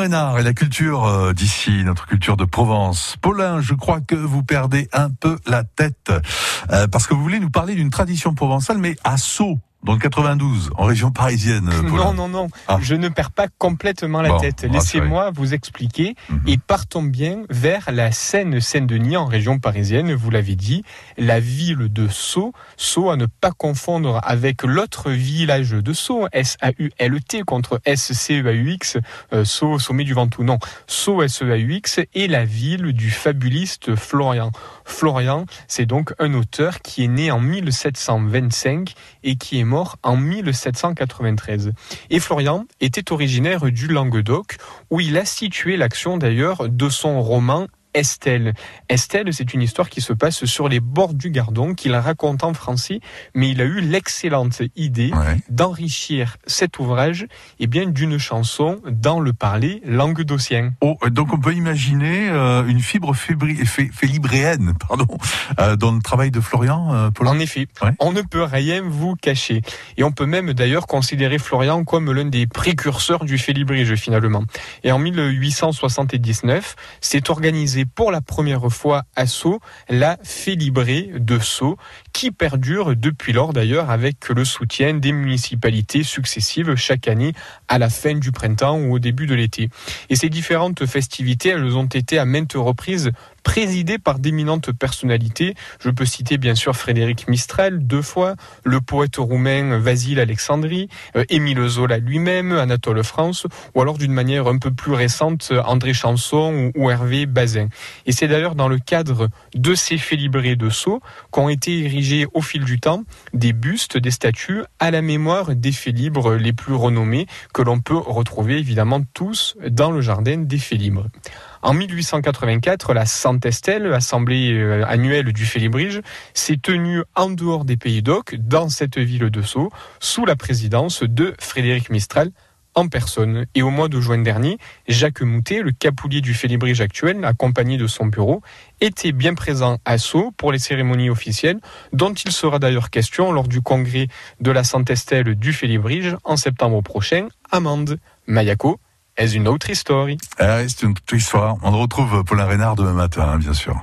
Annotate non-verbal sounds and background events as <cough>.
Reynard et la culture euh, d'ici, notre culture de Provence. Paulin, je crois que vous perdez un peu la tête euh, parce que vous voulez nous parler d'une tradition provençale, mais à Sceaux dans le 92, en région parisienne. <laughs> Non, non, non. Ah. Je ne perds pas complètement la tête. Laissez-moi vous expliquer mhm. et partons bien vers la Seine-Saint-Denis en région parisienne. Vous l'avez dit, la ville de Sceaux. Sceaux à ne pas confondre avec l'autre village de Sceaux, S-A-U-L-T contre S-C-E-A-U-X, euh, Sceaux, sommet du Ventoux. Non, Sceaux, S-E-A-U-X est la ville du fabuliste Florian. Florian, c'est donc un auteur qui est né en 1725 et qui est mort en 1793. Et Florian était originaire du Languedoc, où il a situé l'action d'ailleurs de son roman Estelle. Estelle, c'est une histoire qui se passe sur les bords du Gardon, qu'il raconte en français, mais il a eu l'excellente idée d'enrichir cet ouvrage et eh bien d'une chanson dans le parler languedocien. Oh, donc on peut imaginer euh, une fibre félibréenne, <laughs> pardon, euh, dans le travail de Florian. Euh, en effet, on ne peut rien vous cacher, et on peut même d'ailleurs considérer Florian comme l'un des précurseurs du félibrige finalement. Et en 1879, c'est organisé pour la première fois à Sceaux la Félibrée de Sceaux, qui perdure depuis lors d'ailleurs avec le soutien des municipalités successives chaque année à la fin du printemps ou au début de l'été. Et ces différentes festivités, elles ont été à maintes reprises présidé par d'éminentes personnalités. Je peux citer bien sûr Frédéric Mistral deux fois, le poète roumain Vasile Alexandri, euh, Émile Zola lui-même, Anatole France, ou alors d'une manière un peu plus récente André Chanson ou, Hervé Bazin. Et c'est d'ailleurs dans le cadre de ces félibrés de Sceaux qu'ont été érigés au fil du temps des bustes, des statues à la mémoire des félibres les plus renommés que l'on peut retrouver évidemment tous dans le jardin des félibres. En 1884, la Saint-Estelle, assemblée euh, annuelle du Félibrige, s'est tenue en dehors des Pays d'Oc, dans cette ville de Sceaux, sous la présidence de Frédéric Mistral, en personne. Et au mois de juin dernier, Jacques Moutet, le capoulier du Félibrige actuel, accompagné de son bureau, était bien présent à Sceaux pour les cérémonies officielles, dont il sera d'ailleurs question lors du congrès de la Saint-Estelle du Félibrige en septembre prochain à Mende. Mayako, est une autre histoire. C'est une autre histoire. On retrouve Paulin Reynard demain matin, hein, bien sûr.